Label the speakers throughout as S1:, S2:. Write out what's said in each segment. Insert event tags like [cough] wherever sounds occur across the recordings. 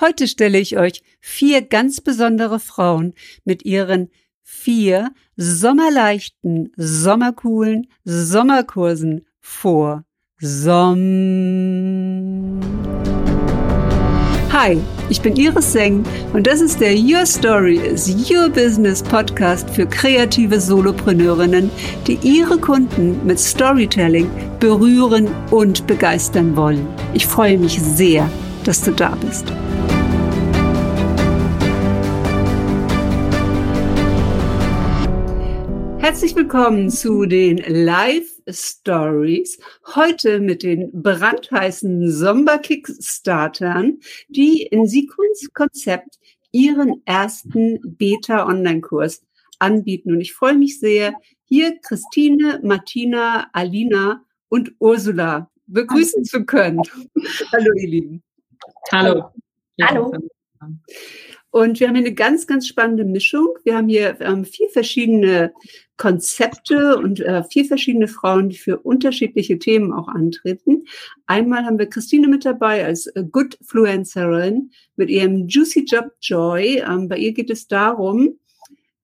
S1: Heute stelle ich euch vier ganz besondere Frauen mit ihren vier sommerleichten, sommercoolen Sommerkursen vor. Somm. Hi, ich bin Iris Seng und das ist der Your Story is Your Business Podcast für kreative Solopreneurinnen, die ihre Kunden mit Storytelling berühren und begeistern wollen. Ich freue mich sehr, dass du da bist. Herzlich willkommen zu den Live Stories. Heute mit den brandheißen Sommer-Kickstartern, die in Sequence Konzept ihren ersten Beta-Online-Kurs anbieten. Und ich freue mich sehr, hier Christine, Martina, Alina und Ursula begrüßen zu können. Hallo, ihr Lieben.
S2: Hallo.
S1: Hallo. Und wir haben hier eine ganz, ganz spannende Mischung. Wir haben hier ähm, vier verschiedene Konzepte und äh, vier verschiedene Frauen, die für unterschiedliche Themen auch antreten. Einmal haben wir Christine mit dabei als äh, Good Fluencerin mit ihrem Juicy Job Joy. Ähm, bei ihr geht es darum,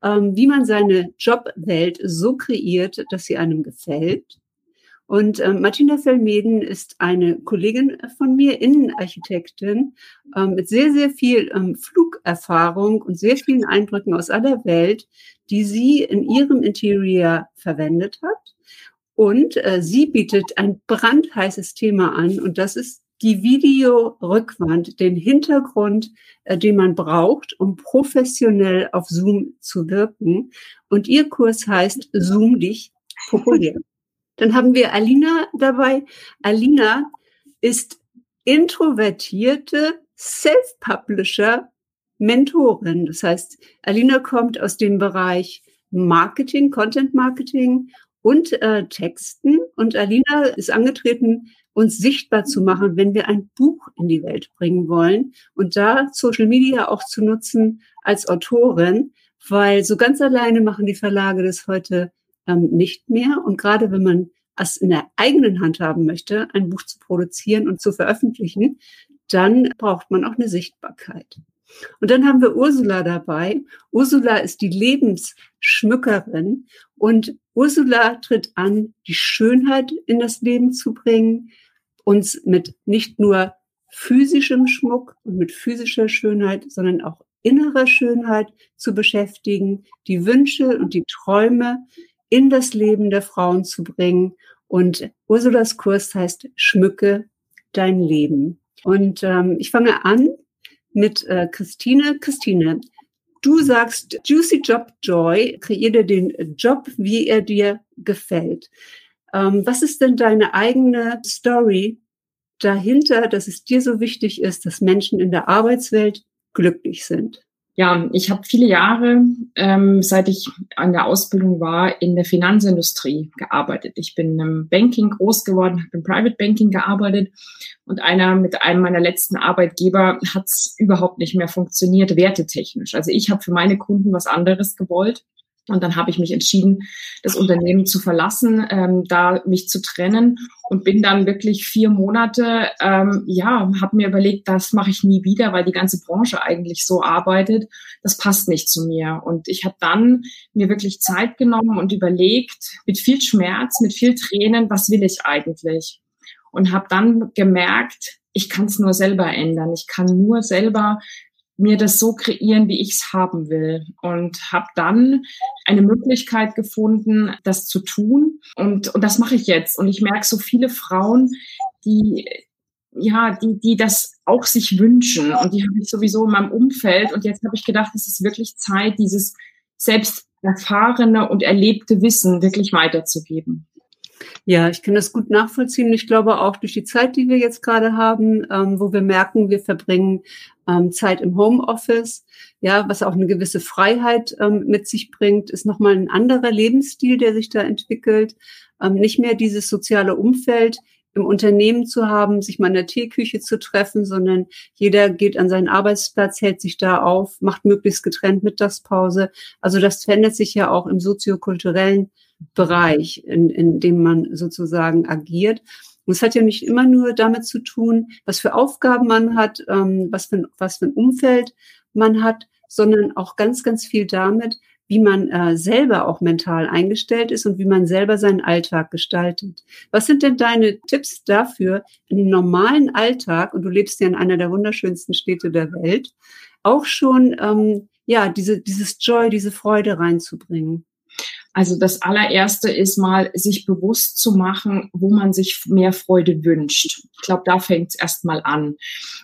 S1: ähm, wie man seine Jobwelt so kreiert, dass sie einem gefällt. Und äh, Martina Vermeden ist eine Kollegin von mir, Innenarchitektin, äh, mit sehr, sehr viel ähm, Flugerfahrung und sehr vielen Eindrücken aus aller Welt, die sie in ihrem Interior verwendet hat. Und äh, sie bietet ein brandheißes Thema an und das ist die Videorückwand, den Hintergrund, äh, den man braucht, um professionell auf Zoom zu wirken. Und ihr Kurs heißt Zoom dich populär. Dann haben wir Alina dabei. Alina ist introvertierte Self-Publisher Mentorin. Das heißt, Alina kommt aus dem Bereich Marketing, Content Marketing und äh, Texten. Und Alina ist angetreten, uns sichtbar zu machen, wenn wir ein Buch in die Welt bringen wollen und da Social Media auch zu nutzen als Autorin, weil so ganz alleine machen die Verlage das heute ähm, nicht mehr. Und gerade wenn man es in der eigenen Hand haben möchte, ein Buch zu produzieren und zu veröffentlichen, dann braucht man auch eine Sichtbarkeit. Und dann haben wir Ursula dabei. Ursula ist die Lebensschmückerin und Ursula tritt an, die Schönheit in das Leben zu bringen, uns mit nicht nur physischem Schmuck und mit physischer Schönheit, sondern auch innerer Schönheit zu beschäftigen, die Wünsche und die Träume in das Leben der Frauen zu bringen. Und Ursulas Kurs heißt Schmücke dein Leben. Und ähm, ich fange an mit äh, Christine. Christine, du sagst Juicy Job Joy, kreiere den Job, wie er dir gefällt. Ähm, was ist denn deine eigene Story dahinter, dass es dir so wichtig ist, dass Menschen in der Arbeitswelt glücklich sind?
S2: Ja, ich habe viele Jahre, ähm, seit ich an der Ausbildung war, in der Finanzindustrie gearbeitet. Ich bin im Banking groß geworden, habe im Private Banking gearbeitet und einer mit einem meiner letzten Arbeitgeber hat es überhaupt nicht mehr funktioniert, wertetechnisch. Also ich habe für meine Kunden was anderes gewollt und dann habe ich mich entschieden, das Unternehmen zu verlassen, ähm, da mich zu trennen und bin dann wirklich vier Monate, ähm, ja, habe mir überlegt, das mache ich nie wieder, weil die ganze Branche eigentlich so arbeitet. Das passt nicht zu mir. Und ich habe dann mir wirklich Zeit genommen und überlegt, mit viel Schmerz, mit viel Tränen, was will ich eigentlich? Und habe dann gemerkt, ich kann es nur selber ändern. Ich kann nur selber mir das so kreieren, wie ich es haben will. Und habe dann eine Möglichkeit gefunden, das zu tun. Und, und das mache ich jetzt. Und ich merke so viele Frauen, die ja, die, die das auch sich wünschen. Und die habe ich sowieso in meinem Umfeld. Und jetzt habe ich gedacht, es ist wirklich Zeit, dieses selbst erfahrene und erlebte Wissen wirklich weiterzugeben.
S1: Ja, ich kann das gut nachvollziehen. Ich glaube auch durch die Zeit, die wir jetzt gerade haben, ähm, wo wir merken, wir verbringen ähm, Zeit im Homeoffice, ja, was auch eine gewisse Freiheit ähm, mit sich bringt, ist nochmal ein anderer Lebensstil, der sich da entwickelt. Ähm, nicht mehr dieses soziale Umfeld im Unternehmen zu haben, sich mal in der Teeküche zu treffen, sondern jeder geht an seinen Arbeitsplatz, hält sich da auf, macht möglichst getrennt Mittagspause. Also das verändert sich ja auch im soziokulturellen Bereich, in, in dem man sozusagen agiert. Und es hat ja nicht immer nur damit zu tun, was für Aufgaben man hat, ähm, was, für, was für ein Umfeld man hat, sondern auch ganz, ganz viel damit, wie man äh, selber auch mental eingestellt ist und wie man selber seinen Alltag gestaltet. Was sind denn deine Tipps dafür, in den normalen Alltag, und du lebst ja in einer der wunderschönsten Städte der Welt, auch schon ähm, ja diese, dieses Joy, diese Freude reinzubringen?
S2: Also das allererste ist mal, sich bewusst zu machen, wo man sich mehr Freude wünscht. Ich glaube, da fängt es erstmal an.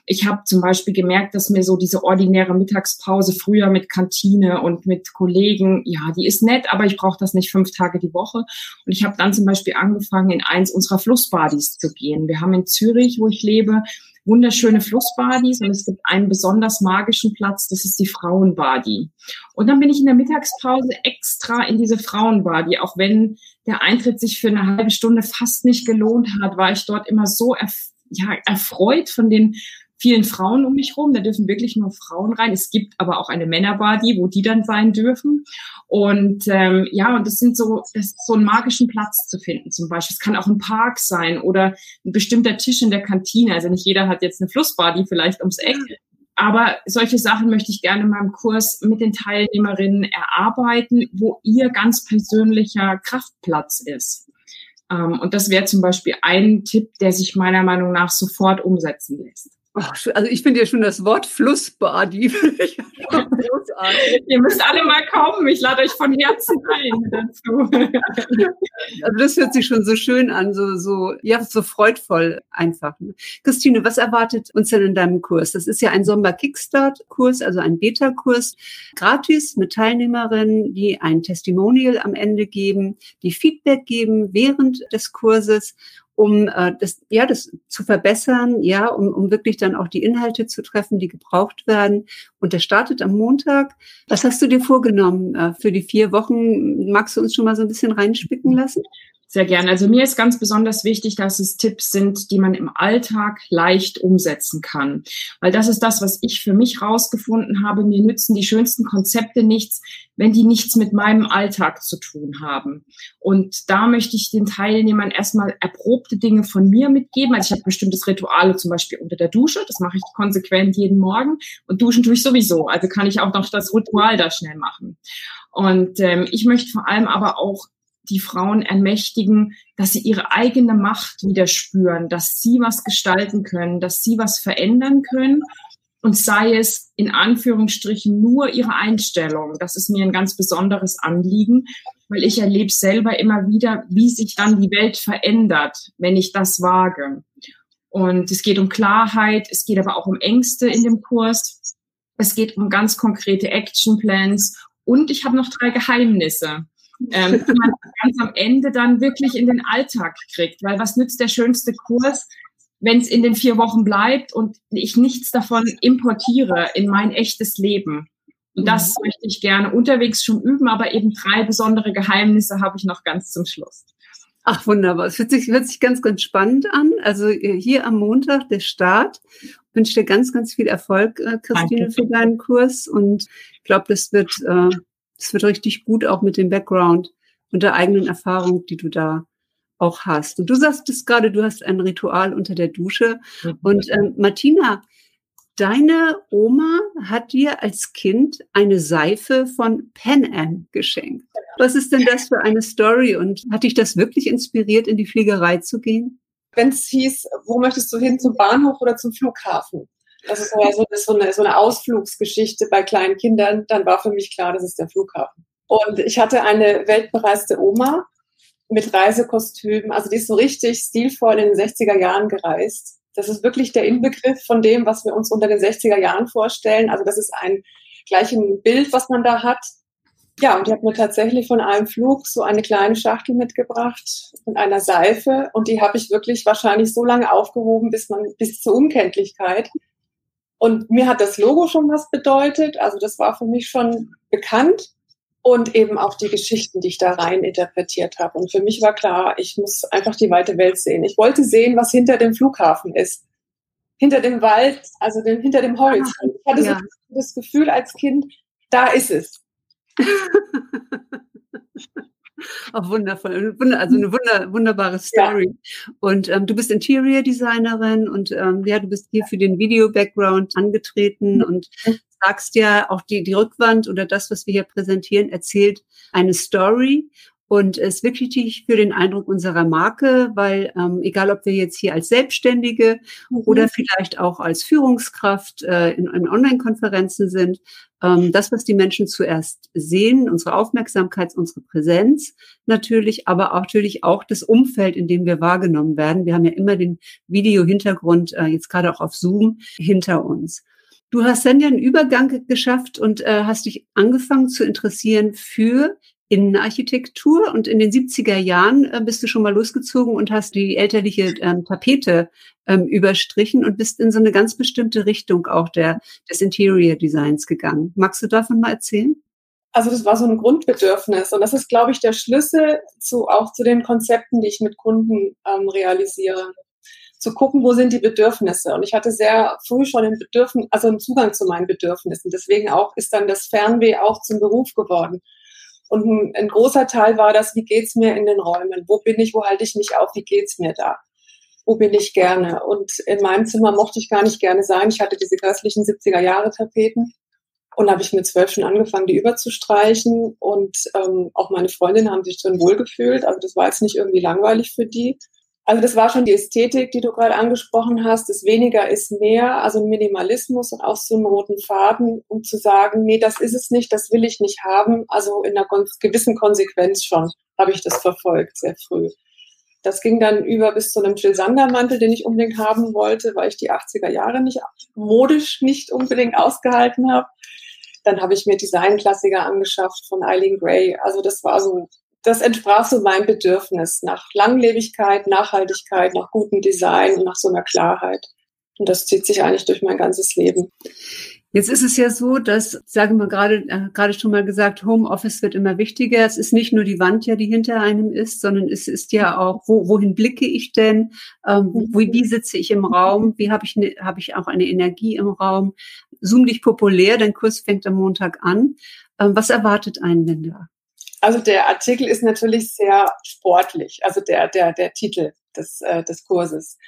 S2: Ich habe zum Beispiel gemerkt, dass mir so diese ordinäre Mittagspause früher mit Kantine und mit Kollegen, ja, die ist nett, aber ich brauche das nicht fünf Tage die Woche. Und ich habe dann zum Beispiel angefangen, in eins unserer Flussbadis zu gehen. Wir haben in Zürich, wo ich lebe, wunderschöne Flussbadis und es gibt einen besonders magischen Platz, das ist die Frauenbadi. Und dann bin ich in der Mittagspause extra in diese Frauenbadi, auch wenn der Eintritt sich für eine halbe Stunde fast nicht gelohnt hat, war ich dort immer so erf ja, erfreut von den vielen Frauen um mich rum. Da dürfen wirklich nur Frauen rein. Es gibt aber auch eine Männerbody, wo die dann sein dürfen. Und ähm, ja, und das sind so, das ist so einen magischen Platz zu finden zum Beispiel. Es kann auch ein Park sein oder ein bestimmter Tisch in der Kantine. Also nicht jeder hat jetzt eine Flussbody vielleicht ums Eck. Aber solche Sachen möchte ich gerne in meinem Kurs mit den Teilnehmerinnen erarbeiten, wo ihr ganz persönlicher Kraftplatz ist. Ähm, und das wäre zum Beispiel ein Tipp, der sich meiner Meinung nach sofort umsetzen lässt.
S1: Ach, also ich finde ja schon das Wort Flussbadi. [laughs]
S2: Ihr müsst alle mal kommen. Ich lade euch von Herzen ein [laughs] dazu.
S1: Also das hört sich schon so schön an, so, so, ja, so freudvoll einfach. Ne? Christine, was erwartet uns denn in deinem Kurs? Das ist ja ein Sommer-Kickstart-Kurs, also ein Beta-Kurs, gratis mit Teilnehmerinnen, die ein Testimonial am Ende geben, die Feedback geben während des Kurses um äh, das, ja, das zu verbessern, ja, um, um wirklich dann auch die Inhalte zu treffen, die gebraucht werden. Und der startet am Montag. Was hast du dir vorgenommen äh, für die vier Wochen? Magst du uns schon mal so ein bisschen reinspicken lassen?
S2: Sehr gerne. Also mir ist ganz besonders wichtig, dass es Tipps sind, die man im Alltag leicht umsetzen kann. Weil das ist das, was ich für mich rausgefunden habe. Mir nützen die schönsten Konzepte nichts, wenn die nichts mit meinem Alltag zu tun haben. Und da möchte ich den Teilnehmern erstmal erprobte Dinge von mir mitgeben. Also ich habe bestimmtes Rituale, zum Beispiel unter der Dusche. Das mache ich konsequent jeden Morgen. Und duschen tue ich sowieso. Also kann ich auch noch das Ritual da schnell machen. Und ähm, ich möchte vor allem aber auch die Frauen ermächtigen, dass sie ihre eigene Macht wieder spüren, dass sie was gestalten können, dass sie was verändern können und sei es in Anführungsstrichen nur ihre Einstellung. Das ist mir ein ganz besonderes Anliegen, weil ich erlebe selber immer wieder, wie sich dann die Welt verändert, wenn ich das wage. Und es geht um Klarheit, es geht aber auch um Ängste in dem Kurs. Es geht um ganz konkrete Actionplans und ich habe noch drei Geheimnisse ähm, die man ganz am Ende dann wirklich in den Alltag kriegt. Weil was nützt der schönste Kurs, wenn es in den vier Wochen bleibt und ich nichts davon importiere in mein echtes Leben? Und das mhm. möchte ich gerne unterwegs schon üben, aber eben drei besondere Geheimnisse habe ich noch ganz zum Schluss.
S1: Ach, wunderbar. Es hört sich, hört sich ganz, ganz spannend an. Also äh, hier am Montag der Start. Ich wünsche dir ganz, ganz viel Erfolg, äh, Christine, Danke. für deinen Kurs. Und ich glaube, das wird äh, das wird richtig gut auch mit dem Background und der eigenen Erfahrung, die du da auch hast. Und du sagst es gerade, du hast ein Ritual unter der Dusche. Mhm. Und ähm, Martina, deine Oma hat dir als Kind eine Seife von Pan Am geschenkt. Was ist denn das für eine Story und hat dich das wirklich inspiriert, in die Fliegerei zu gehen?
S3: Wenn es hieß, wo möchtest du hin, zum Bahnhof oder zum Flughafen? Das ist ja so, so, eine, so eine Ausflugsgeschichte bei kleinen Kindern. Dann war für mich klar, das ist der Flughafen. Und ich hatte eine weltbereiste Oma mit Reisekostümen. Also die ist so richtig stilvoll in den 60er Jahren gereist. Das ist wirklich der Inbegriff von dem, was wir uns unter den 60er Jahren vorstellen. Also das ist ein gleich ein Bild, was man da hat. Ja, und die hat mir tatsächlich von einem Flug so eine kleine Schachtel mitgebracht und einer Seife. Und die habe ich wirklich wahrscheinlich so lange aufgehoben, bis man, bis zur Unkenntlichkeit. Und mir hat das Logo schon was bedeutet. Also das war für mich schon bekannt. Und eben auch die Geschichten, die ich da rein interpretiert habe. Und für mich war klar, ich muss einfach die weite Welt sehen. Ich wollte sehen, was hinter dem Flughafen ist. Hinter dem Wald, also dem, hinter dem Horizont. Ich hatte ja. so das Gefühl als Kind, da ist es. [laughs] [laughs]
S1: Auch wundervoll. Also eine wunder, wunderbare Story. Ja. Und ähm, du bist Interior Designerin und ähm, ja, du bist hier für den Video-Background angetreten mhm. und sagst ja, auch die, die Rückwand oder das, was wir hier präsentieren, erzählt eine Story und ist wirklich für den Eindruck unserer Marke, weil ähm, egal, ob wir jetzt hier als Selbstständige mhm. oder vielleicht auch als Führungskraft äh, in, in Online-Konferenzen sind, ähm, das, was die Menschen zuerst sehen, unsere Aufmerksamkeit, unsere Präsenz natürlich, aber auch natürlich auch das Umfeld, in dem wir wahrgenommen werden. Wir haben ja immer den Video-Hintergrund, äh, jetzt gerade auch auf Zoom, hinter uns. Du hast dann ja einen Übergang geschafft und äh, hast dich angefangen zu interessieren für Innenarchitektur und in den 70er Jahren äh, bist du schon mal losgezogen und hast die elterliche ähm, Tapete ähm, überstrichen und bist in so eine ganz bestimmte Richtung auch der, des Interior Designs gegangen. Magst du davon mal erzählen?
S3: Also das war so ein Grundbedürfnis und das ist, glaube ich, der Schlüssel zu auch zu den Konzepten, die ich mit Kunden ähm, realisiere. Zu gucken, wo sind die Bedürfnisse. Und ich hatte sehr früh schon ein Bedürfnis, also einen Zugang zu meinen Bedürfnissen. Deswegen auch ist dann das Fernweh auch zum Beruf geworden. Und ein, ein großer Teil war das, wie geht's mir in den Räumen? Wo bin ich? Wo halte ich mich auf? Wie geht's mir da? Wo bin ich gerne? Und in meinem Zimmer mochte ich gar nicht gerne sein. Ich hatte diese grässlichen 70er Jahre Tapeten. Und habe ich mit zwölf schon angefangen, die überzustreichen. Und ähm, auch meine Freundinnen haben sich drin wohlgefühlt. Also das war jetzt nicht irgendwie langweilig für die. Also das war schon die Ästhetik, die du gerade angesprochen hast. Das weniger ist mehr, also Minimalismus und auch so einen roten Faden, um zu sagen, nee, das ist es nicht, das will ich nicht haben. Also in einer gewissen Konsequenz schon habe ich das verfolgt, sehr früh. Das ging dann über bis zu einem Jill Sander Mantel, den ich unbedingt haben wollte, weil ich die 80er Jahre nicht modisch nicht unbedingt ausgehalten habe. Dann habe ich mir Designklassiker angeschafft von Eileen Gray. Also das war so das entsprach so meinem Bedürfnis nach Langlebigkeit, Nachhaltigkeit, nach gutem Design und nach so einer Klarheit. Und das zieht sich eigentlich durch mein ganzes Leben.
S1: Jetzt ist es ja so, dass, sagen wir gerade, äh, gerade schon mal gesagt, Homeoffice wird immer wichtiger. Es ist nicht nur die Wand ja, die hinter einem ist, sondern es ist ja auch, wo, wohin blicke ich denn? Ähm, wo, wie sitze ich im Raum? Wie habe ich, ne, habe ich auch eine Energie im Raum? Zoom dich populär, dein Kurs fängt am Montag an. Ähm, was erwartet einen denn da?
S3: Also der Artikel ist natürlich sehr sportlich, also der, der, der Titel des, äh, des Kurses.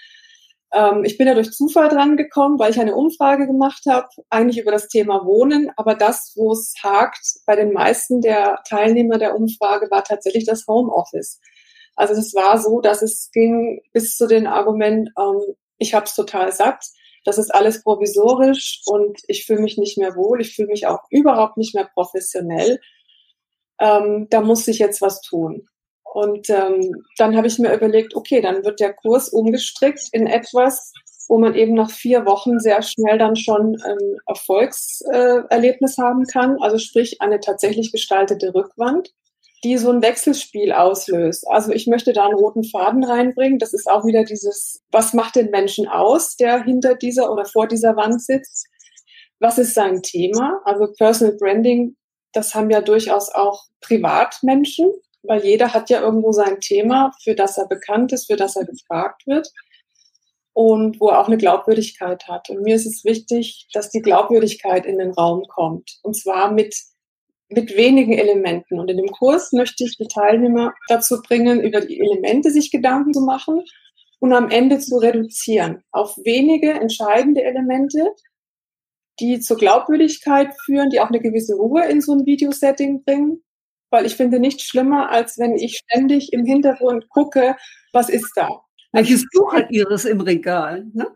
S3: Ähm, ich bin ja durch Zufall dran gekommen, weil ich eine Umfrage gemacht habe, eigentlich über das Thema Wohnen, aber das, wo es hakt bei den meisten der Teilnehmer der Umfrage, war tatsächlich das Homeoffice. Also es war so, dass es ging bis zu den Argument, ähm, ich habe es total satt, das ist alles provisorisch und ich fühle mich nicht mehr wohl, ich fühle mich auch überhaupt nicht mehr professionell ähm, da muss ich jetzt was tun. Und ähm, dann habe ich mir überlegt, okay, dann wird der Kurs umgestrickt in etwas, wo man eben nach vier Wochen sehr schnell dann schon ein ähm, Erfolgserlebnis haben kann. Also sprich eine tatsächlich gestaltete Rückwand, die so ein Wechselspiel auslöst. Also ich möchte da einen roten Faden reinbringen. Das ist auch wieder dieses, was macht den Menschen aus, der hinter dieser oder vor dieser Wand sitzt? Was ist sein Thema? Also Personal Branding das haben ja durchaus auch Privatmenschen, weil jeder hat ja irgendwo sein Thema, für das er bekannt ist, für das er gefragt wird und wo er auch eine Glaubwürdigkeit hat. Und mir ist es wichtig, dass die Glaubwürdigkeit in den Raum kommt. Und zwar mit, mit wenigen Elementen. Und in dem Kurs möchte ich die Teilnehmer dazu bringen, über die Elemente sich Gedanken zu machen und am Ende zu reduzieren auf wenige entscheidende Elemente, die zur Glaubwürdigkeit führen, die auch eine gewisse Ruhe in so ein Videosetting bringen. Weil ich finde nichts schlimmer, als wenn ich ständig im Hintergrund gucke, was ist da.
S1: Welches Buch hat Iris im Regal? Ne?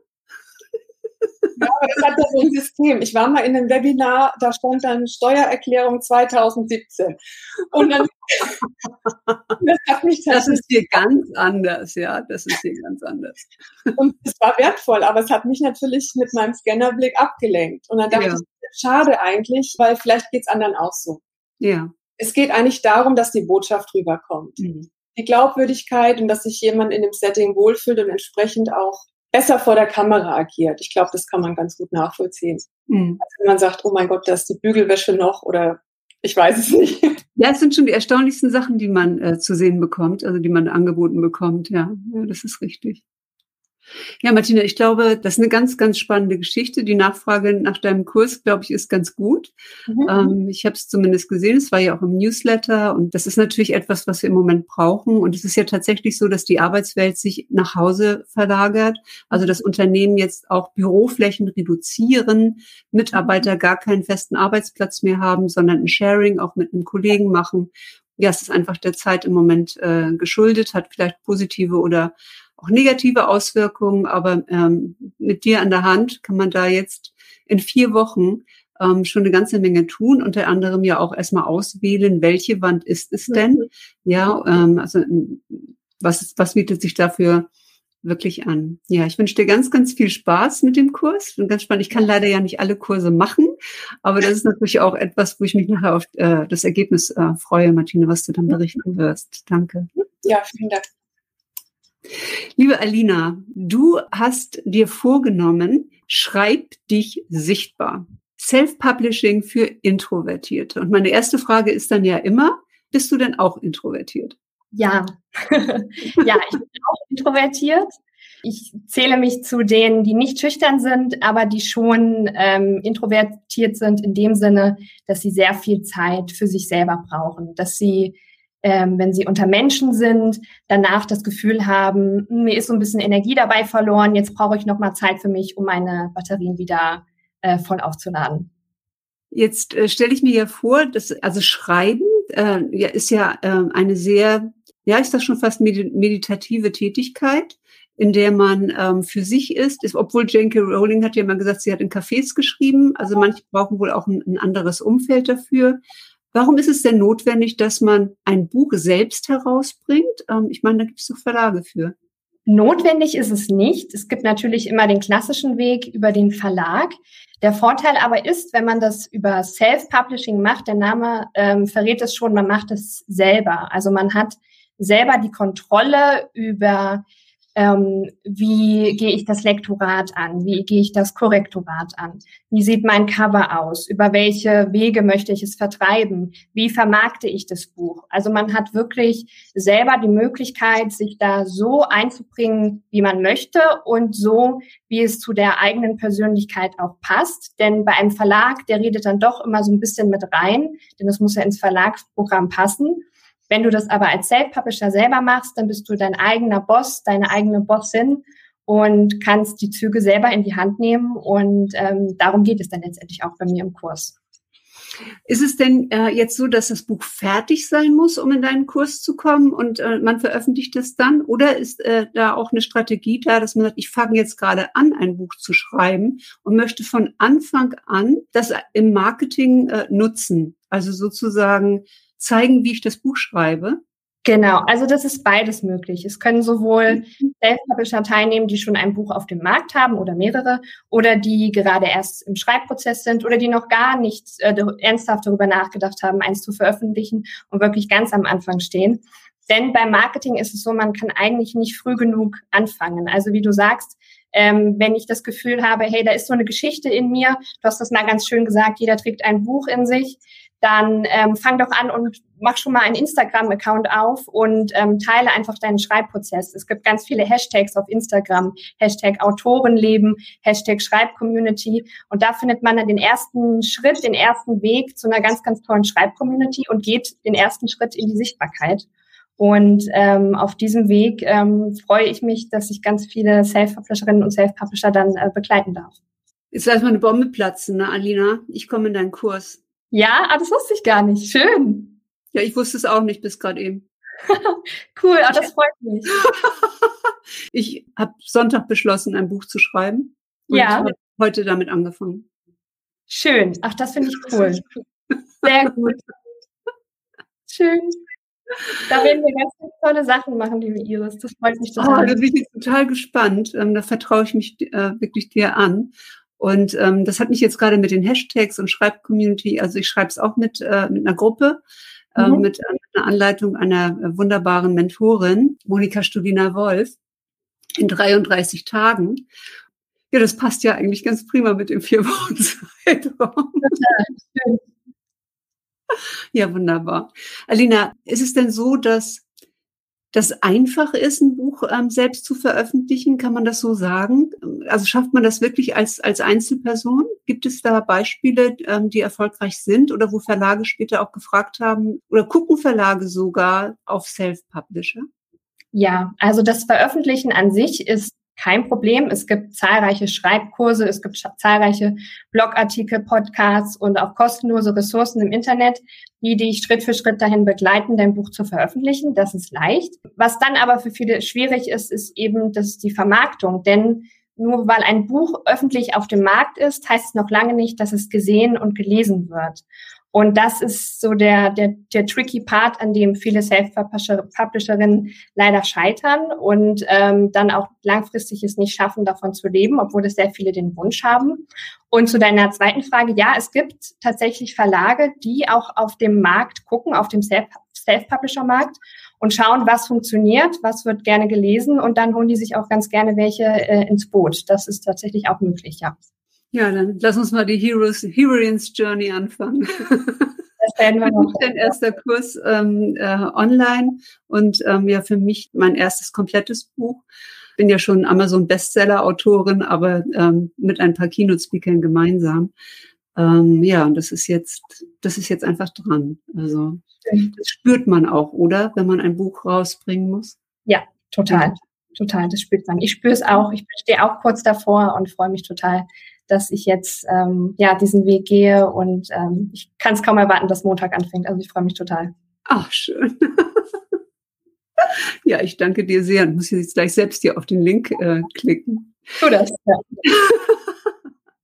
S3: Ja, aber das hat ja so ein System. Ich war mal in einem Webinar, da stand dann Steuererklärung 2017. Und dann, [laughs]
S1: das hat mich Das ist hier ganz anders, ja, das ist hier ganz anders.
S3: Und es war wertvoll, aber es hat mich natürlich mit meinem Scannerblick abgelenkt. Und dann dachte ja. ich, schade eigentlich, weil vielleicht geht es anderen auch so.
S1: Ja.
S3: Es geht eigentlich darum, dass die Botschaft rüberkommt. Mhm. Die Glaubwürdigkeit und dass sich jemand in dem Setting wohlfühlt und entsprechend auch besser vor der Kamera agiert. Ich glaube, das kann man ganz gut nachvollziehen. Mhm. Also wenn man sagt, oh mein Gott, da ist die Bügelwäsche noch oder ich weiß es nicht. [laughs]
S1: Ja, es sind schon die erstaunlichsten Sachen, die man äh, zu sehen bekommt, also die man angeboten bekommt. Ja, ja das ist richtig. Ja, Martina, ich glaube, das ist eine ganz, ganz spannende Geschichte. Die Nachfrage nach deinem Kurs, glaube ich, ist ganz gut. Mhm. Ähm, ich habe es zumindest gesehen. Es war ja auch im Newsletter und das ist natürlich etwas, was wir im Moment brauchen. Und es ist ja tatsächlich so, dass die Arbeitswelt sich nach Hause verlagert. Also das Unternehmen jetzt auch Büroflächen reduzieren, Mitarbeiter gar keinen festen Arbeitsplatz mehr haben, sondern ein Sharing auch mit einem Kollegen machen. Ja, es ist einfach der Zeit im Moment äh, geschuldet, hat vielleicht positive oder auch negative Auswirkungen, aber ähm, mit dir an der Hand kann man da jetzt in vier Wochen ähm, schon eine ganze Menge tun, unter anderem ja auch erstmal auswählen, welche Wand ist es denn? Mhm. Ja, ähm, also was, was bietet sich dafür wirklich an? Ja, ich wünsche dir ganz, ganz viel Spaß mit dem Kurs. Bin ganz spannend. Ich kann leider ja nicht alle Kurse machen, aber das ist natürlich auch etwas, wo ich mich nachher auf äh, das Ergebnis äh, freue, Martine, was du dann berichten wirst. Danke.
S3: Ja, vielen Dank.
S1: Liebe Alina, du hast dir vorgenommen, schreib dich sichtbar. Self-Publishing für Introvertierte. Und meine erste Frage ist dann ja immer, bist du denn auch introvertiert?
S4: Ja, [laughs] ja, ich bin auch introvertiert. Ich zähle mich zu denen, die nicht schüchtern sind, aber die schon ähm, introvertiert sind in dem Sinne, dass sie sehr viel Zeit für sich selber brauchen, dass sie ähm, wenn sie unter Menschen sind, danach das Gefühl haben, hm, mir ist so ein bisschen Energie dabei verloren, jetzt brauche ich nochmal Zeit für mich, um meine Batterien wieder äh, voll aufzuladen.
S1: Jetzt äh, stelle ich mir ja vor, dass also Schreiben äh, ja, ist ja äh, eine sehr, ja, ist das schon fast meditative Tätigkeit, in der man ähm, für sich ist, ist. Obwohl J.K. Rowling hat ja mal gesagt, sie hat in Cafés geschrieben. Also manche brauchen wohl auch ein, ein anderes Umfeld dafür. Warum ist es denn notwendig, dass man ein Buch selbst herausbringt? Ähm, ich meine, da gibt es doch Verlage für.
S4: Notwendig ist es nicht. Es gibt natürlich immer den klassischen Weg über den Verlag. Der Vorteil aber ist, wenn man das über Self-Publishing macht, der Name ähm, verrät es schon, man macht es selber. Also man hat selber die Kontrolle über ähm, wie gehe ich das Lektorat an, wie gehe ich das Korrektorat an, wie sieht mein Cover aus, über welche Wege möchte ich es vertreiben, wie vermarkte ich das Buch. Also man hat wirklich selber die Möglichkeit, sich da so einzubringen, wie man möchte und so, wie es zu der eigenen Persönlichkeit auch passt. Denn bei einem Verlag, der redet dann doch immer so ein bisschen mit rein, denn es muss ja ins Verlagsprogramm passen. Wenn du das aber als Self-Publisher selber machst, dann bist du dein eigener Boss, deine eigene Bossin und kannst die Züge selber in die Hand nehmen. Und ähm, darum geht es dann letztendlich auch bei mir im Kurs.
S1: Ist es denn äh, jetzt so, dass das Buch fertig sein muss, um in deinen Kurs zu kommen und äh, man veröffentlicht es dann? Oder ist äh, da auch eine Strategie da, dass man sagt, ich fange jetzt gerade an, ein Buch zu schreiben und möchte von Anfang an das im Marketing äh, nutzen? Also sozusagen zeigen, wie ich das Buch schreibe?
S4: Genau, also das ist beides möglich. Es können sowohl Self-Publisher teilnehmen, die schon ein Buch auf dem Markt haben oder mehrere, oder die gerade erst im Schreibprozess sind oder die noch gar nicht äh, ernsthaft darüber nachgedacht haben, eins zu veröffentlichen und wirklich ganz am Anfang stehen. Denn beim Marketing ist es so, man kann eigentlich nicht früh genug anfangen. Also wie du sagst, ähm, wenn ich das Gefühl habe, hey, da ist so eine Geschichte in mir, du hast das mal ganz schön gesagt, jeder trägt ein Buch in sich, dann ähm, fang doch an und mach schon mal einen Instagram-Account auf und ähm, teile einfach deinen Schreibprozess. Es gibt ganz viele Hashtags auf Instagram, Hashtag Autorenleben, Hashtag Schreibcommunity und da findet man dann den ersten Schritt, den ersten Weg zu einer ganz, ganz tollen Schreibcommunity und geht den ersten Schritt in die Sichtbarkeit. Und ähm, auf diesem Weg ähm, freue ich mich, dass ich ganz viele Self-Publisherinnen und Self-Publisher dann äh, begleiten darf.
S1: Jetzt lass mal eine Bombe platzen, ne, Alina? Ich komme in deinen Kurs.
S4: Ja, ah, das wusste ich gar nicht. Schön.
S1: Ja, ich wusste es auch nicht bis gerade eben. [laughs]
S4: cool, ah, das freut mich. [laughs]
S1: ich habe Sonntag beschlossen, ein Buch zu schreiben. Und ja. habe heute damit angefangen.
S4: Schön. Ach, das finde ich cool. Sehr gut. Schön. Da werden wir ganz, ganz tolle Sachen machen, liebe Iris. Das freut mich total.
S1: Oh, da bin ich total gespannt. Ähm, da vertraue ich mich äh, wirklich dir an. Und ähm, das hat mich jetzt gerade mit den Hashtags und Schreibcommunity, also ich schreibe es auch mit, äh, mit einer Gruppe, äh, mhm. mit, äh, mit einer Anleitung einer äh, wunderbaren Mentorin, Monika Studina-Wolf, in 33 Tagen. Ja, das passt ja eigentlich ganz prima mit dem vier Wochen Zeitraum. Ja, wunderbar. Alina, ist es denn so, dass das einfach ist, ein Buch ähm, selbst zu veröffentlichen? Kann man das so sagen? Also schafft man das wirklich als, als Einzelperson? Gibt es da Beispiele, ähm, die erfolgreich sind oder wo Verlage später auch gefragt haben oder gucken Verlage sogar auf Self-Publisher?
S4: Ja, also das Veröffentlichen an sich ist kein Problem. Es gibt zahlreiche Schreibkurse, es gibt zahlreiche Blogartikel, Podcasts und auch kostenlose Ressourcen im Internet, die dich Schritt für Schritt dahin begleiten, dein Buch zu veröffentlichen. Das ist leicht. Was dann aber für viele schwierig ist, ist eben das die Vermarktung. Denn nur weil ein Buch öffentlich auf dem Markt ist, heißt es noch lange nicht, dass es gesehen und gelesen wird. Und das ist so der, der, der tricky Part, an dem viele Self-Publisherinnen leider scheitern und ähm, dann auch langfristig es nicht schaffen, davon zu leben, obwohl es sehr viele den Wunsch haben. Und zu deiner zweiten Frage, ja, es gibt tatsächlich Verlage, die auch auf dem Markt gucken, auf dem Self-Publisher-Markt und schauen, was funktioniert, was wird gerne gelesen und dann holen die sich auch ganz gerne welche äh, ins Boot. Das ist tatsächlich auch möglich, ja.
S1: Ja, dann lass uns mal die Heroes, Heroines Journey anfangen. Das werden wir noch. Dein erster Kurs ähm, äh, online und ähm, ja für mich mein erstes komplettes Buch. Bin ja schon Amazon Bestseller Autorin, aber ähm, mit ein paar Keynote Speakern gemeinsam. Ähm, ja, und das ist jetzt, das ist jetzt einfach dran. Also das spürt man auch, oder, wenn man ein Buch rausbringen muss?
S4: Ja, total. Ja. Total, das spürt man. Ich spüre es auch. Ich stehe auch kurz davor und freue mich total, dass ich jetzt ähm, ja diesen Weg gehe und ähm, ich kann es kaum erwarten, dass Montag anfängt. Also ich freue mich total.
S1: Ach, schön. [laughs] ja, ich danke dir sehr. Ich muss jetzt gleich selbst hier auf den Link äh, klicken.
S4: Tu das. Ja. [laughs]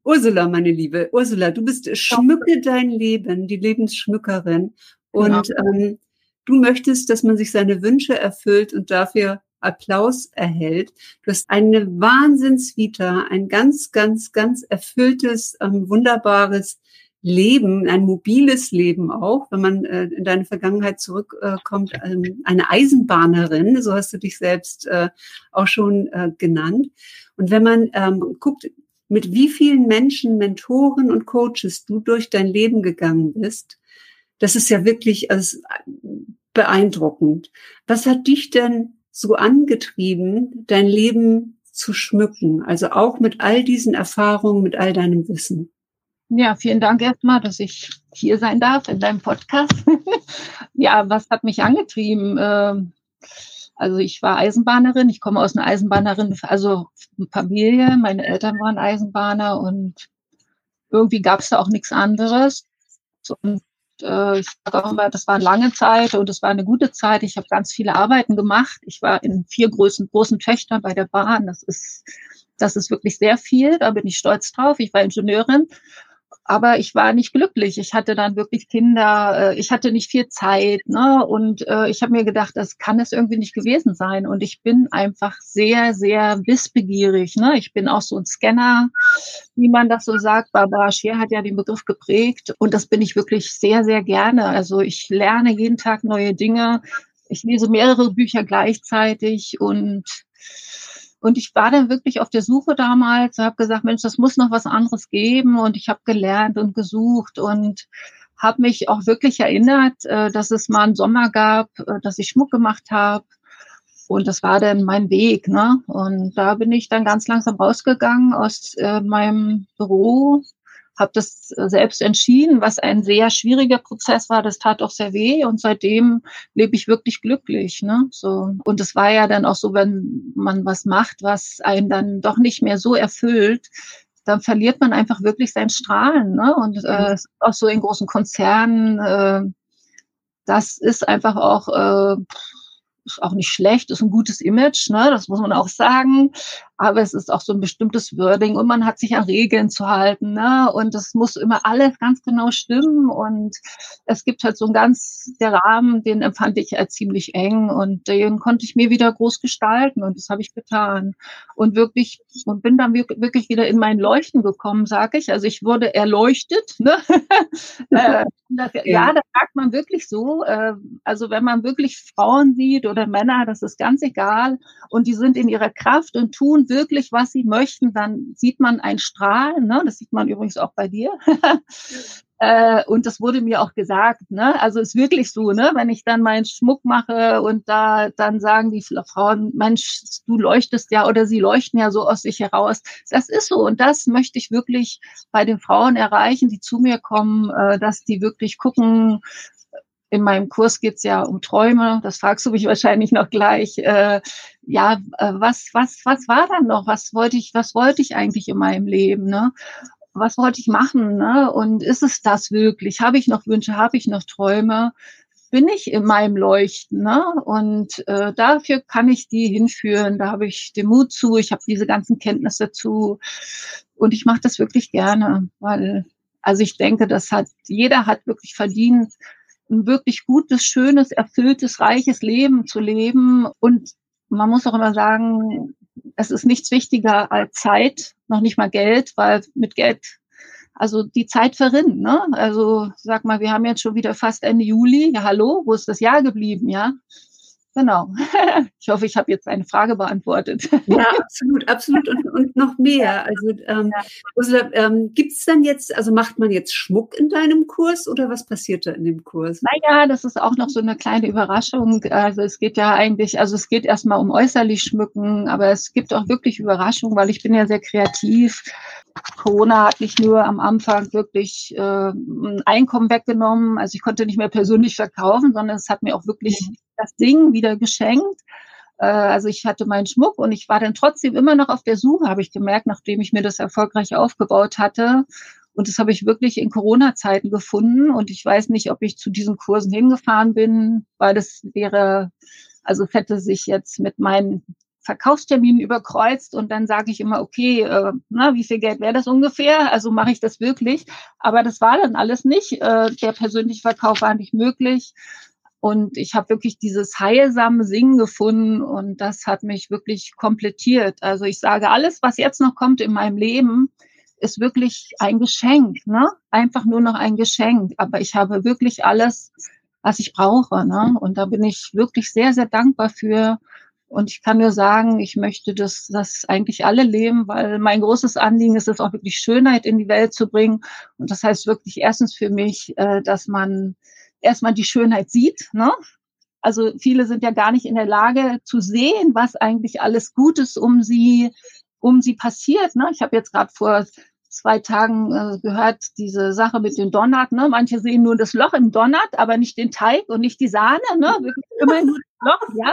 S1: Ursula, meine Liebe, Ursula, du bist Schmücke dein Leben, die Lebensschmückerin. Und genau. ähm, du möchtest, dass man sich seine Wünsche erfüllt und dafür Applaus erhält. Du hast eine Wahnsinnsvita, ein ganz, ganz, ganz erfülltes, ähm, wunderbares Leben, ein mobiles Leben auch, wenn man äh, in deine Vergangenheit zurückkommt, äh, ähm, eine Eisenbahnerin, so hast du dich selbst äh, auch schon äh, genannt. Und wenn man ähm, guckt, mit wie vielen Menschen, Mentoren und Coaches du durch dein Leben gegangen bist, das ist ja wirklich also, beeindruckend. Was hat dich denn so angetrieben, dein Leben zu schmücken? Also auch mit all diesen Erfahrungen, mit all deinem Wissen.
S5: Ja, vielen Dank erstmal, dass ich hier sein darf in deinem Podcast. [laughs] ja, was hat mich angetrieben? Ähm, also ich war Eisenbahnerin, ich komme aus einer Eisenbahnerin, also Familie, meine Eltern waren Eisenbahner und irgendwie gab es da auch nichts anderes. Und äh, ich sage auch immer, das war eine lange Zeit und es war eine gute Zeit. Ich habe ganz viele Arbeiten gemacht. Ich war in vier großen, großen Töchtern bei der Bahn. Das ist, das ist wirklich sehr viel. Da bin ich stolz drauf. Ich war Ingenieurin aber ich war nicht glücklich. Ich hatte dann wirklich Kinder, äh, ich hatte nicht viel Zeit, ne? Und äh, ich habe mir gedacht, das kann es irgendwie nicht gewesen sein. Und ich bin einfach sehr, sehr wissbegierig. Ne? Ich bin auch so ein Scanner, wie man das so sagt. Barbara Scher hat ja den Begriff geprägt und das bin ich wirklich sehr, sehr gerne. Also ich lerne jeden Tag neue Dinge. Ich lese mehrere Bücher gleichzeitig und und ich war dann wirklich auf der Suche damals, habe gesagt, Mensch, das muss noch was anderes geben. Und ich habe gelernt und gesucht und habe mich auch wirklich erinnert, äh, dass es mal einen Sommer gab, äh, dass ich Schmuck gemacht habe. Und das war dann mein Weg. Ne? Und da bin ich dann ganz langsam rausgegangen aus äh, meinem Büro habe das selbst entschieden, was ein sehr schwieriger Prozess war. Das tat auch sehr weh und seitdem lebe ich wirklich glücklich. Ne? So und es war ja dann auch so, wenn man was macht, was einen dann doch nicht mehr so erfüllt, dann verliert man einfach wirklich sein Strahlen. Ne? Und äh, mhm. auch so in großen Konzernen. Äh, das ist einfach auch äh, ist auch nicht schlecht, ist ein gutes Image, ne? das muss man auch sagen. Aber es ist auch so ein bestimmtes Wording und man hat sich an Regeln zu halten. Ne? Und es muss immer alles ganz genau stimmen. Und es gibt halt so einen ganz, der Rahmen, den empfand ich als ziemlich eng und den konnte ich mir wieder groß gestalten und das habe ich getan. Und wirklich, und bin dann wirklich wieder in mein Leuchten gekommen, sage ich. Also ich wurde erleuchtet. Ne? [laughs] äh, ja. ja, das sagt man wirklich so. Äh, also wenn man wirklich Frauen sieht oder Männer, das ist ganz egal. Und die sind in ihrer Kraft und tun wirklich, was sie möchten. Dann sieht man ein Strahlen. Ne? Das sieht man übrigens auch bei dir. [laughs] Äh, und das wurde mir auch gesagt, ne? Also ist wirklich so, ne? Wenn ich dann meinen Schmuck mache und da dann sagen die Frauen, Mensch, du leuchtest ja oder sie leuchten ja so aus sich heraus. Das ist so und das möchte ich wirklich bei den Frauen erreichen, die zu mir kommen, äh, dass die wirklich gucken, in meinem Kurs geht's ja um Träume, das fragst du mich [laughs] wahrscheinlich noch gleich. Äh, ja, äh, was, was, was war dann noch? Was wollte ich, was wollte ich eigentlich in meinem Leben? Ne? Was wollte ich machen? Ne? Und ist es das wirklich? Habe ich noch Wünsche? Habe ich noch Träume? Bin ich in meinem Leuchten? Ne? Und äh, dafür kann ich die hinführen. Da habe ich den Mut zu. Ich habe diese ganzen Kenntnisse dazu. Und ich mache das wirklich gerne, weil also ich denke, das hat jeder hat wirklich verdient, ein wirklich gutes, schönes, erfülltes, reiches Leben zu leben. Und man muss auch immer sagen, es ist nichts wichtiger als Zeit, noch nicht mal Geld, weil mit Geld, also die Zeit verrinnt. Ne? Also sag mal, wir haben jetzt schon wieder fast Ende Juli. Ja, hallo, wo ist das Jahr geblieben? Ja, Genau. [laughs] Ich hoffe, ich habe jetzt eine Frage beantwortet.
S1: Ja, absolut, absolut und, und noch mehr. Also ähm, Ursula, ähm, gibt es dann jetzt, also macht man jetzt Schmuck in deinem Kurs oder was passiert da in dem Kurs?
S5: Naja, das ist auch noch so eine kleine Überraschung. Also es geht ja eigentlich, also es geht erstmal um äußerlich schmücken, aber es gibt auch wirklich Überraschungen, weil ich bin ja sehr kreativ. Corona hat nicht nur am Anfang wirklich äh, ein Einkommen weggenommen, also ich konnte nicht mehr persönlich verkaufen, sondern es hat mir auch wirklich mhm das Ding wieder geschenkt. Äh, also ich hatte meinen Schmuck und ich war dann trotzdem immer noch auf der Suche, habe ich gemerkt, nachdem ich mir das erfolgreich aufgebaut hatte. Und das habe ich wirklich in Corona-Zeiten gefunden. Und ich weiß nicht, ob ich zu diesen Kursen hingefahren bin, weil das wäre, also es hätte sich jetzt mit meinen Verkaufsterminen überkreuzt und dann sage ich immer, okay, äh, na, wie viel Geld wäre das ungefähr? Also mache ich das wirklich. Aber das war dann alles nicht. Äh, der persönliche Verkauf war nicht möglich. Und ich habe wirklich dieses heilsame Singen gefunden und das hat mich wirklich komplettiert. Also ich sage, alles, was jetzt noch kommt in meinem Leben, ist wirklich ein Geschenk, ne? Einfach nur noch ein Geschenk. Aber ich habe wirklich alles, was ich brauche, ne? Und da bin ich wirklich sehr, sehr dankbar für. Und ich kann nur sagen, ich möchte das, das eigentlich alle leben, weil mein großes Anliegen ist es auch wirklich Schönheit in die Welt zu bringen. Und das heißt wirklich erstens für mich, äh, dass man erstmal die Schönheit sieht. Ne? Also viele sind ja gar nicht in der Lage zu sehen, was eigentlich alles Gutes um sie, um sie passiert. Ne? Ich habe jetzt gerade vor zwei Tagen äh, gehört, diese Sache mit dem Donut. Ne? Manche sehen nur das Loch im Donut, aber nicht den Teig und nicht die Sahne. Ne? Immer nur das Loch, ja.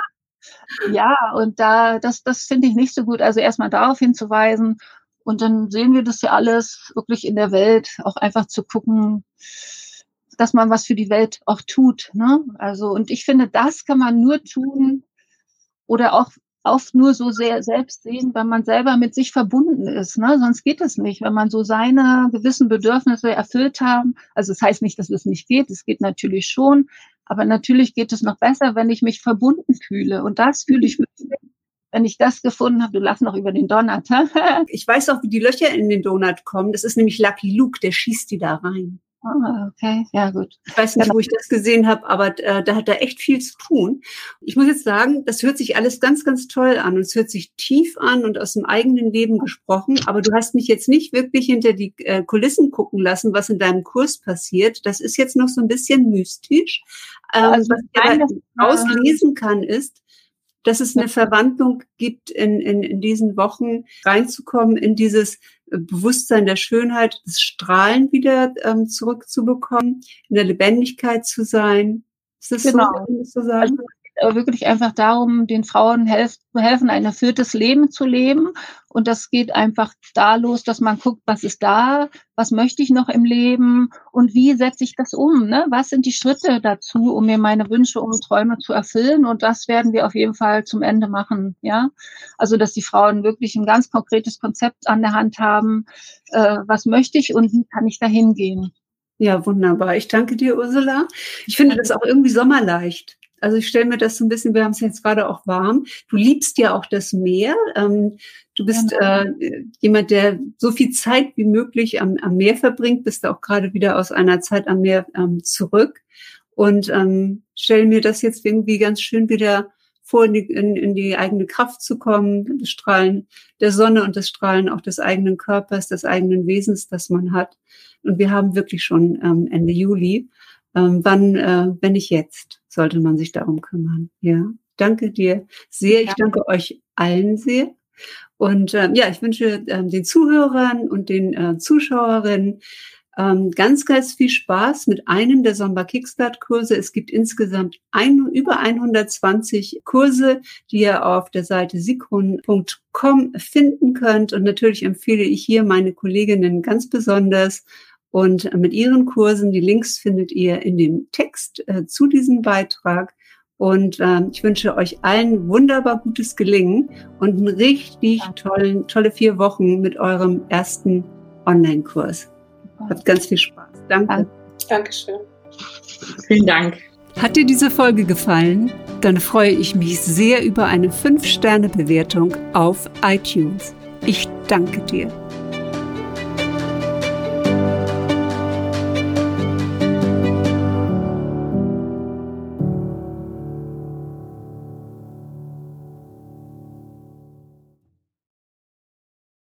S5: Ja, und da, das, das finde ich nicht so gut. Also erstmal darauf hinzuweisen. Und dann sehen wir das ja alles wirklich in der Welt, auch einfach zu gucken, dass man was für die Welt auch tut. Ne? Also, und ich finde, das kann man nur tun oder auch oft nur so sehr selbst sehen, wenn man selber mit sich verbunden ist. Ne? Sonst geht es nicht, wenn man so seine gewissen Bedürfnisse erfüllt haben. Also es das heißt nicht, dass es nicht geht, es geht natürlich schon, aber natürlich geht es noch besser, wenn ich mich verbunden fühle. Und das fühle ich wirklich, wenn ich das gefunden habe. Du lachst noch über den Donut.
S1: ich weiß auch, wie die Löcher in den Donut kommen. Das ist nämlich Lucky Luke, der schießt die da rein.
S5: Ah, okay, ja gut.
S1: Ich weiß nicht, wo ich das gesehen habe, aber äh, da hat er echt viel zu tun. Ich muss jetzt sagen, das hört sich alles ganz, ganz toll an und es hört sich tief an und aus dem eigenen Leben gesprochen. Aber du hast mich jetzt nicht wirklich hinter die äh, Kulissen gucken lassen, was in deinem Kurs passiert. Das ist jetzt noch so ein bisschen mystisch. Ähm, also, was ich da auslesen kann, ist, dass es eine Verwandlung gibt, in, in, in diesen Wochen reinzukommen, in dieses Bewusstsein der Schönheit, das Strahlen wieder ähm, zurückzubekommen, in der Lebendigkeit zu sein.
S5: Ist das genau. so, zu sagen? Also wirklich einfach darum, den Frauen helf, helfen, ein erfülltes Leben zu leben. Und das geht einfach da los, dass man guckt, was ist da, was möchte ich noch im Leben und wie setze ich das um? Ne? Was sind die Schritte dazu, um mir meine Wünsche und Träume zu erfüllen? Und das werden wir auf jeden Fall zum Ende machen. Ja, also dass die Frauen wirklich ein ganz konkretes Konzept an der Hand haben. Äh, was möchte ich und wie kann ich da hingehen?
S1: Ja, wunderbar. Ich danke dir, Ursula. Ich finde das auch irgendwie sommerleicht. Also ich stelle mir das so ein bisschen, wir haben es jetzt gerade auch warm. Du liebst ja auch das Meer. Ähm, du bist genau. äh, jemand, der so viel Zeit wie möglich am, am Meer verbringt, bist auch gerade wieder aus einer Zeit am Meer ähm, zurück. Und ähm, stelle mir das jetzt irgendwie ganz schön wieder vor in die, in, in die eigene Kraft zu kommen, das Strahlen der Sonne und das Strahlen auch des eigenen Körpers, des eigenen Wesens, das man hat. Und wir haben wirklich schon ähm, Ende Juli. Ähm, wann, äh, wenn nicht jetzt, sollte man sich darum kümmern. Ja, danke dir sehr. Ich danke euch allen sehr. Und ähm, ja, ich wünsche ähm, den Zuhörern und den äh, Zuschauerinnen ähm, ganz, ganz viel Spaß mit einem der Sommer Kickstart Kurse. Es gibt insgesamt ein, über 120 Kurse, die ihr auf der Seite sikron.com finden könnt. Und natürlich empfehle ich hier meine Kolleginnen ganz besonders. Und mit ihren Kursen, die Links findet ihr in dem Text äh, zu diesem Beitrag. Und äh, ich wünsche euch allen wunderbar gutes Gelingen und einen richtig tollen, tolle vier Wochen mit eurem ersten Online-Kurs. Habt ganz viel Spaß. Danke.
S3: Dankeschön.
S2: Vielen Dank.
S1: Hat dir diese Folge gefallen? Dann freue ich mich sehr über eine 5-Sterne-Bewertung auf iTunes. Ich danke dir.